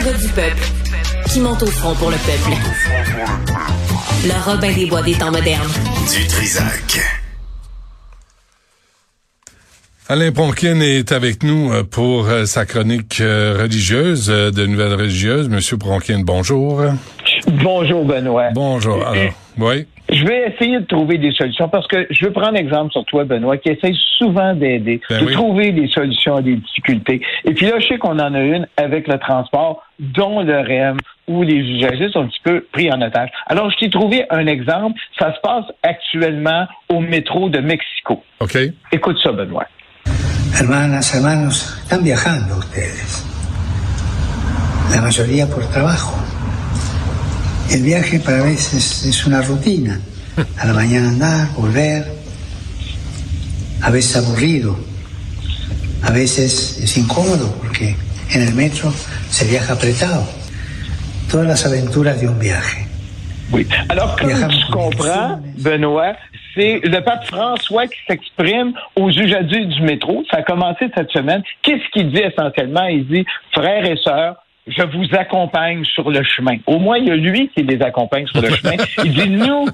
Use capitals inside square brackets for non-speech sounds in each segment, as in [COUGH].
gars du peuple qui monte au front pour le peuple. Le Robin des Bois des temps modernes. Du Trisac. Alain Pronkin est avec nous euh, pour euh, sa chronique euh, religieuse de Nouvelles religieuses. Monsieur Pronkin, bonjour. Bonjour, Benoît. Bonjour. Alors, oui. Je vais essayer de trouver des solutions parce que je veux prendre exemple sur toi, Benoît, qui essaye souvent d'aider, Ben de oui. trouver des solutions à des difficultés. Et puis là, je sais qu'on en a une avec le transport, dont le REM, où les usagers sont un petit peu pris en otage. Alors, je t'ai trouvé un exemple. Ça se passe actuellement au métro de Mexico. OK. Écoute ça, Benoît. Hermanas, hermanos, están viajando ustedes. La mayoría por trabajo. El viaje para veces es una rutina. A la mañana andar, volver. A veces aburrido. A veces es incómodo porque en el metro se viaja apretado. Todas las aventuras de un viaje. Oui. Alors, comme tu comprends. Benoît, c'est le pape François qui s'exprime aux usagers du métro. Ça a commencé cette semaine. Qu'est-ce qu'il dit essentiellement? Il dit, frères et sœurs, je vous accompagne sur le chemin. Au moins, il y a lui qui les accompagne sur le chemin. [LAUGHS] Il dit, nous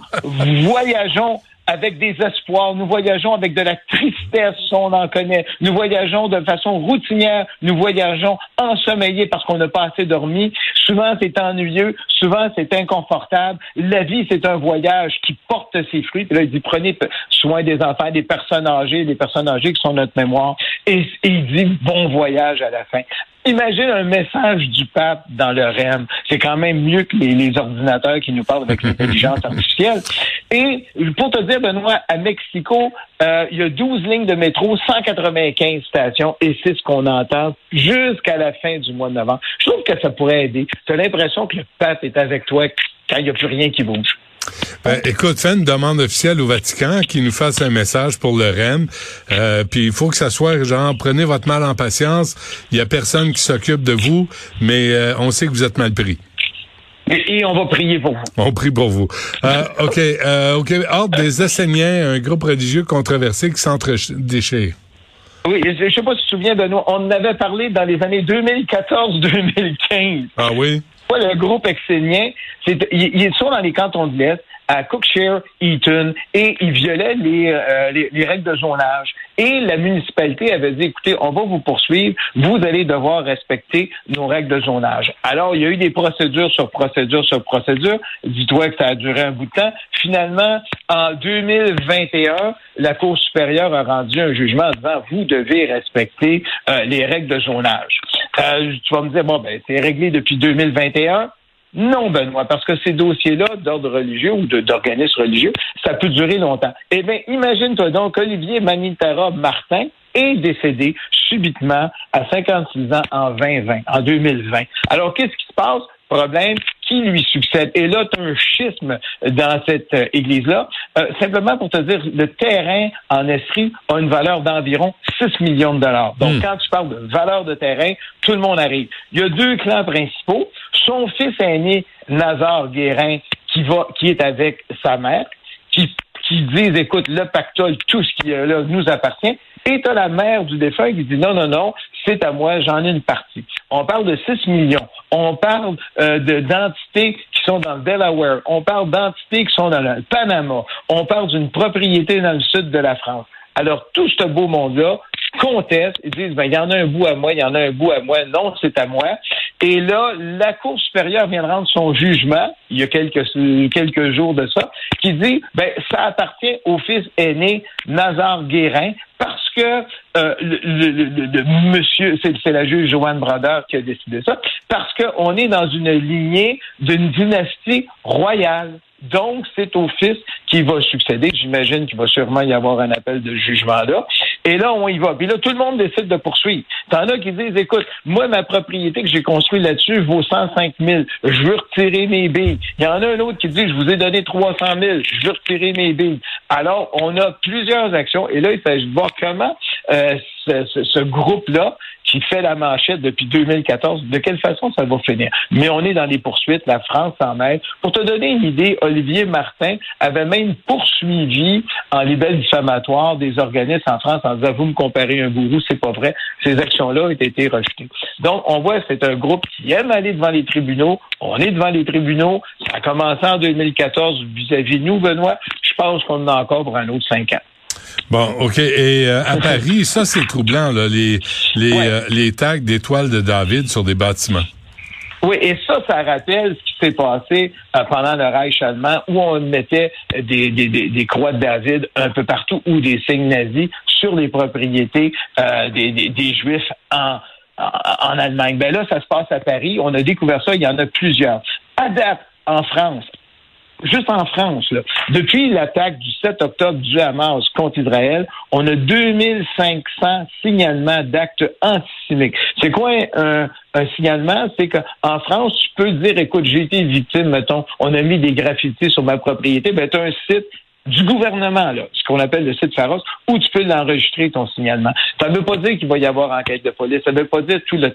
voyageons avec des espoirs, nous voyageons avec de la tristesse, on en connaît. Nous voyageons de façon routinière, nous voyageons ensommeillés parce qu'on n'a pas assez dormi. Souvent, c'est ennuyeux, souvent, c'est inconfortable. La vie, c'est un voyage qui porte ses fruits. Puis là, il dit, prenez soin des enfants, des personnes âgées, des personnes âgées qui sont notre mémoire. Et, et il dit, bon voyage à la fin. Imagine un message du pape dans le REM. C'est quand même mieux que les, les ordinateurs qui nous parlent avec [LAUGHS] l'intelligence artificielle. Et pour te dire, Benoît, à Mexico, euh, il y a 12 lignes de métro, 195 stations, et c'est ce qu'on entend jusqu'à la fin du mois de novembre. Je trouve que ça pourrait aider. Tu as l'impression que le pape est avec toi quand il n'y a plus rien qui bouge. Ben, écoute, fais une demande officielle au Vatican qui nous fasse un message pour le REM. Euh, puis il faut que ça soit genre prenez votre mal en patience. Il y a personne qui s'occupe de vous, mais euh, on sait que vous êtes mal pris. Et, et on va prier pour vous. On prie pour vous. Euh, [LAUGHS] OK. Euh, OK. Ordre des Esséniens, un groupe religieux controversé qui s'entre-déchire. Oui, je ne sais pas si tu te souviens, Benoît, on en avait parlé dans les années 2014-2015. Ah oui? Pas le groupe exénien, c'est, ils, ils sont dans les cantons de l'Est, à Cookshire, Eaton, et ils violaient les, euh, les, les règles de zonage. Et la municipalité avait dit, écoutez, on va vous poursuivre, vous allez devoir respecter nos règles de zonage. Alors, il y a eu des procédures sur procédures sur procédures. Dis-toi que ça a duré un bout de temps. Finalement, en 2021, la Cour supérieure a rendu un jugement en vous devez respecter euh, les règles de zonage. Euh, tu vas me dire, bon, ben, c'est réglé depuis 2021. Non, Benoît, parce que ces dossiers-là d'ordre religieux ou d'organismes religieux, ça peut durer longtemps. Eh bien, imagine-toi donc, Olivier Manitara Martin est décédé subitement à 56 ans en 2020, en 2020. Alors, qu'est-ce qui se passe? Problème, qui lui succède? Et là, tu as un schisme dans cette euh, église-là. Euh, simplement pour te dire, le terrain en Estrie a une valeur d'environ 6 millions de dollars. Donc, Hmm. quand tu parles de valeur de terrain, tout le monde arrive. Il y a deux clans principaux. Son fils aîné, Nazar Guérin, qui va, qui est avec sa mère, qui, disent, écoute, le pactole, tout ce qui est là nous appartient. Et tu as la mère du défunt qui dit, non, non, non, c'est à moi, j'en ai une partie. On parle de 6 millions. On parle euh, de d'entités qui sont dans le Delaware. On parle d'entités qui sont dans le Panama. On parle d'une propriété dans le sud de la France. Alors, tout ce beau monde-là conteste et disent, ben, il y en a un bout à moi, il y en a un bout à moi. Non, c'est à moi. Et là, la Cour supérieure vient de rendre son jugement, il y a quelques, quelques jours de ça, qui dit, ben, ça appartient au fils aîné Nazar Guérin que euh, le, le- monsieur, c'est la juge Joanne Brodeur qui a décidé ça, parce qu'on est dans une lignée d'une dynastie royale. Donc, c'est au fils qui va succéder. J'imagine qu'il va sûrement y avoir un appel de jugement là. Et là, on y va. Puis là, tout le monde décide de poursuivre. T'en as qui disent, écoute, moi, ma propriété que j'ai construite là-dessus vaut 105 000. Je veux retirer mes billes. Il y en a un autre qui dit, je vous ai donné 300 000. Je veux retirer mes billes. Alors, on a plusieurs actions. Et là, il s'agit voir comment euh, ce, ce- ce groupe-là, qui fait la manchette depuis 2014. De quelle façon ça va finir? Mais on est dans les poursuites. La France s'en mêle. Pour te donner une idée, Olivier Martin avait même poursuivi en libelle diffamatoire des organismes en France en disant, vous me comparez un gourou, c'est pas vrai. Ces actions-là ont été rejetées. Donc, on voit, c'est un groupe qui aime aller devant les tribunaux. On est devant les tribunaux. Ça a commencé en 2014 vis-à-vis de nous, Benoît. Je pense qu'on en a encore pour un autre cinq ans. Bon, OK. Et euh, à [LAUGHS] Paris, ça, c'est troublant, là, les, les, euh, les tags d'étoiles de David sur des bâtiments. Oui, et ça, ça rappelle ce qui s'est passé euh, pendant le Reich allemand, où on mettait des, des, des, croix de David un peu partout, ou des signes nazis sur les propriétés des, des, Juifs en, en, Allemagne. Ben là, ça se passe à Paris. On a découvert ça, il y en a plusieurs. À date, en France, juste en France, depuis l'attaque du 7 octobre du Hamas contre Israël, on a 2500 signalements d'actes antisémites. C'est quoi un, signalement? C'est qu'en France, tu peux dire, écoute, j'ai été victime, mettons, on a mis des graffitis sur ma propriété, ben tu un site du gouvernement, là, ce qu'on appelle le site Pharos, où tu peux l'enregistrer, ton signalement. Ça ne veut pas dire qu'il va y avoir enquête de police, ça ne veut pas dire tout le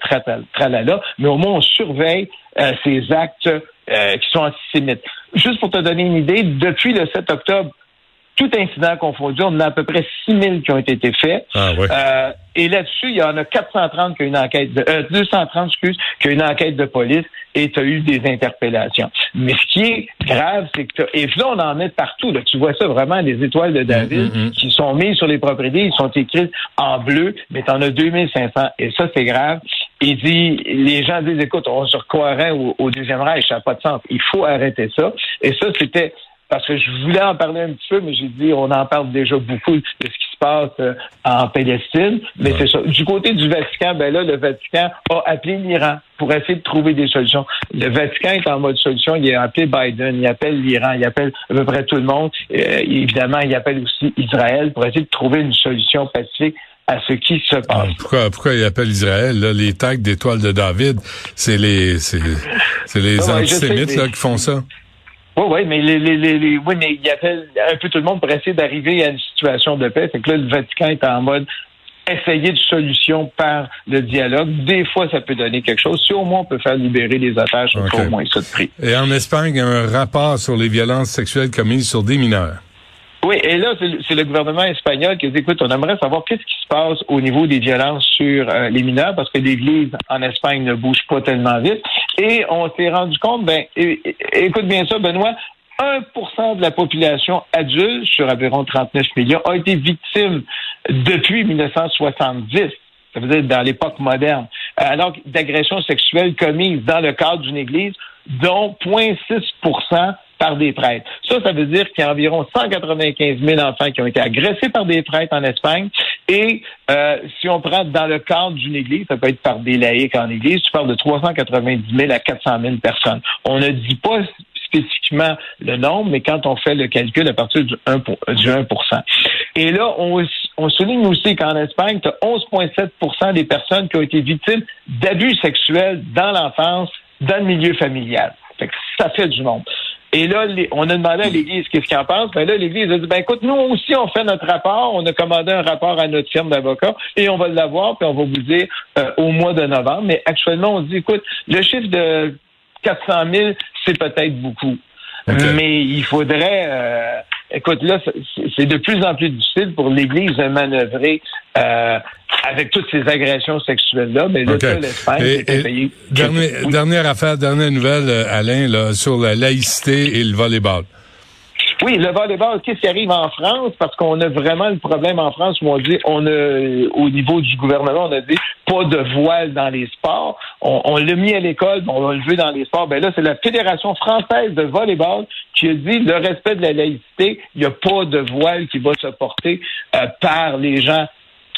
tralala, mais au moins on surveille euh, ces actes euh, qui sont antisémites. Juste pour te donner une idée, depuis le 7 octobre, tout incident confondu, on a à peu près 6 000 qui ont été faits. Ah, euh, et là-dessus, il y en a 430 qui ont une enquête de, euh, 230, excuse, qui ont une enquête de police et tu as eu des interpellations. Mais ce qui est grave, c'est que et là, on en met partout. Là. Tu vois ça vraiment, des étoiles de David mm, mm, mm. qui sont mises sur les propriétés, ils sont écrites en bleu, mais tu en as 2500. Et ça, c'est grave. Il dit, les gens disent, écoute, on se croirait au, au deuxième Reich, ça n'a pas de sens. Il faut arrêter ça. Et ça, c'était parce que je voulais en parler un petit peu, mais j'ai dit, on en parle déjà beaucoup de ce qui se passe euh, en Palestine. Mais c'est ça. Du côté du Vatican, ben là, le Vatican a appelé l'Iran pour essayer de trouver des solutions. Le Vatican est en mode solution. Il a appelé Biden, il appelle l'Iran, il appelle à peu près tout le monde. Euh, évidemment, il appelle aussi Israël pour essayer de trouver une solution pacifique à ce qui se passe. pourquoi, pourquoi il appelle Israël? Là, les tags d'étoiles de David, c'est les, c'est, les antisémites là, qui font ça. Oui, oui, mais les, les, les, oui, mais il y appelle un peu tout le monde pour essayer d'arriver à une situation de paix. C'est que là, le Vatican est en mode essayer de solution par le dialogue. Des fois, ça peut donner quelque chose. Si au moins on peut faire libérer les otages, okay. au moins ça de prix. Et en Espagne, il y a un rapport sur les violences sexuelles commises sur des mineurs. Oui, et là, c'est le gouvernement espagnol qui dit, écoute, on aimerait savoir qu'est-ce qui se passe au niveau des violences sur euh, les mineurs, parce que l'Église en Espagne ne bouge pas tellement vite. Et on s'est rendu compte, ben, écoute bien ça, Benoît, 1% de la population adulte, sur environ 39 millions, a été victime depuis 1970 ça veut dire dans l'époque moderne, euh, alors d'agressions sexuelles commises dans le cadre d'une église, dont 0,6 par des prêtres. Ça, ça veut dire qu'il y a environ 195 000 enfants qui ont été agressés par des prêtres en Espagne. Et euh, si on prend dans le cadre d'une église, ça peut être par des laïcs en église, tu parles de 390 000 à 400 000 personnes. On ne dit pas spécifiquement le nombre, mais quand on fait le calcul à partir du 1, du 1 Et là, on, on souligne aussi qu'en Espagne, tu as 11,7 des personnes qui ont été victimes d'abus sexuels dans l'enfance, dans le milieu familial. Fait ça fait du monde. Et là, on a demandé à l'Église qu'est-ce qu'elle en pense. Ben là, l'Église a dit, ben écoute, nous aussi, on fait notre rapport. On a commandé un rapport à notre firme d'avocats et on va l'avoir, puis on va vous dire euh, au mois de novembre. Mais actuellement, on dit, écoute, le chiffre de 400 000, c'est peut-être beaucoup. Mais il faudrait... Euh, écoute, là, c'est de plus en plus difficile pour l'Église de manœuvrer euh, avec toutes ces agressions sexuelles-là. Mais là, l'Espagne payé. Dernière affaire, dernière nouvelle, euh, Alain, là, sur la laïcité et le volleyball. Oui, le volleyball, qu'est-ce qui arrive en France? Parce qu'on a vraiment le problème en France où on dit, on a, au niveau du gouvernement, on a dit pas de voile dans les sports. On, l'a mis à l'école, on l'a levé dans les sports. Ben là, c'est la Fédération française de volleyball qui a dit le respect de la laïcité, il n'y a pas de voile qui va se porter euh, par les gens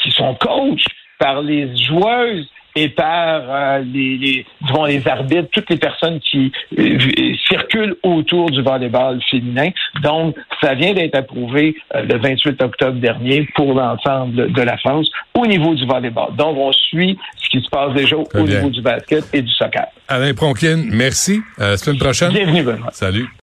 qui sont coachs, par les joueuses et par euh, les, les, les arbitres, toutes les personnes qui euh, circulent autour du volleyball féminin. Donc, ça vient d'être approuvé euh, le 28 octobre dernier pour l'ensemble de la France au niveau du volleyball. Donc, on suit ce qui se passe déjà au niveau du basket et du soccer. Alain Pronkin, merci. À la semaine prochaine. Bienvenue, Benoît. Salut.